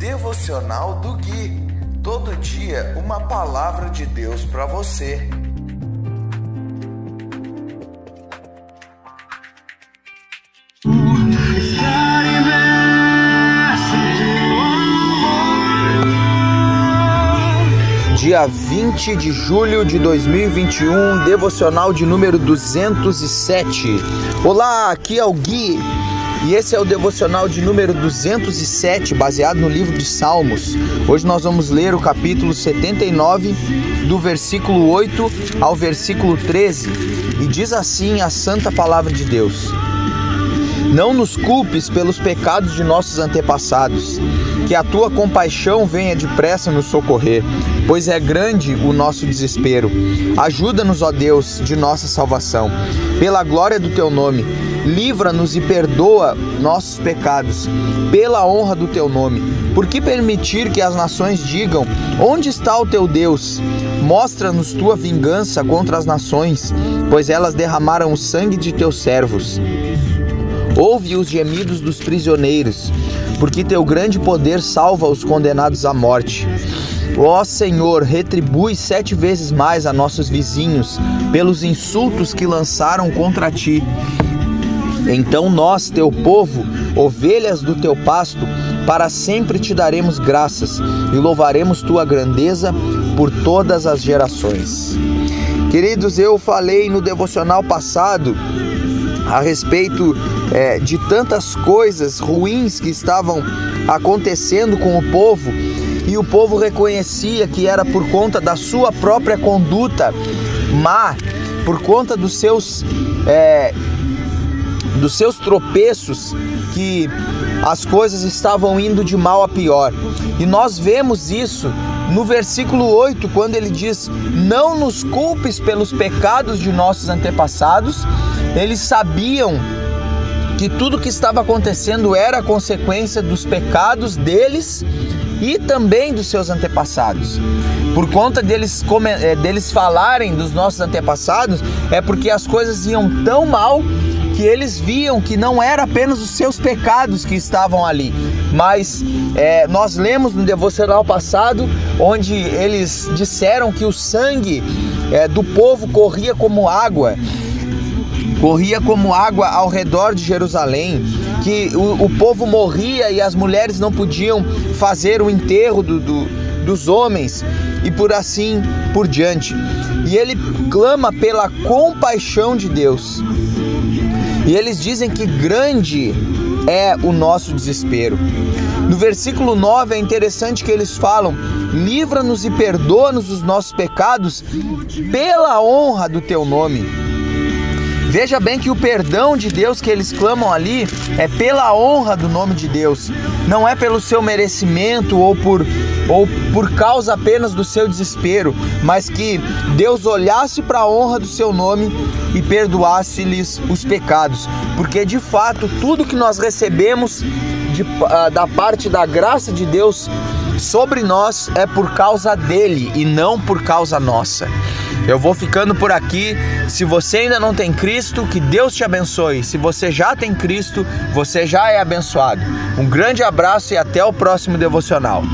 Devocional do Gui. Todo dia uma palavra de Deus para você. Dia 20 de julho de 2021, devocional de número 207. Olá, aqui é o Gui e esse é o devocional de número 207, baseado no livro de Salmos. Hoje nós vamos ler o capítulo 79, do versículo 8 ao versículo 13, e diz assim a santa palavra de Deus: Não nos culpes pelos pecados de nossos antepassados, que a tua compaixão venha depressa nos socorrer, pois é grande o nosso desespero. Ajuda-nos, ó Deus, de nossa salvação, pela glória do teu nome livra-nos e perdoa nossos pecados, pela honra do teu nome. Por que permitir que as nações digam: Onde está o teu Deus? Mostra-nos tua vingança contra as nações, pois elas derramaram o sangue de teus servos. Ouve os gemidos dos prisioneiros, porque teu grande poder salva os condenados à morte. Ó Senhor, retribui sete vezes mais a nossos vizinhos pelos insultos que lançaram contra ti. Então nós, teu povo, ovelhas do teu pasto, para sempre te daremos graças e louvaremos tua grandeza por todas as gerações. Queridos, eu falei no devocional passado a respeito é, de tantas coisas ruins que estavam acontecendo com o povo e o povo reconhecia que era por conta da sua própria conduta má, por conta dos seus é, dos seus tropeços que as coisas estavam indo de mal a pior. E nós vemos isso no versículo 8, quando ele diz: Não nos culpes pelos pecados de nossos antepassados. Eles sabiam que tudo que estava acontecendo era consequência dos pecados deles e também dos seus antepassados. Por conta deles, eh, deles falarem dos nossos antepassados, é porque as coisas iam tão mal que eles viam que não era apenas os seus pecados que estavam ali, mas é, nós lemos no devocional passado onde eles disseram que o sangue é, do povo corria como água corria como água ao redor de Jerusalém, que o, o, povo morria e as mulheres não podiam fazer o enterro do, do, dos homens e por assim por diante. E ele clama pela compaixão de Deus. E eles dizem que grande é o nosso desespero. No versículo 9 é interessante que eles falam: livra-nos e perdoa-nos os nossos pecados pela honra do teu nome. Veja bem que o perdão de Deus que eles clamam ali é pela honra do nome de Deus, não é pelo seu merecimento ou por, ou por causa apenas do seu desespero, mas que Deus olhasse para a honra do seu nome e perdoasse-lhes os pecados, porque de fato tudo que nós recebemos de, uh, da parte da graça de Deus sobre nós é por causa dele e não por causa nossa. Eu vou ficando por aqui. Se você ainda não tem Cristo, que Deus te abençoe. Se você já tem Cristo, você já é abençoado. Um grande abraço e até o próximo devocional.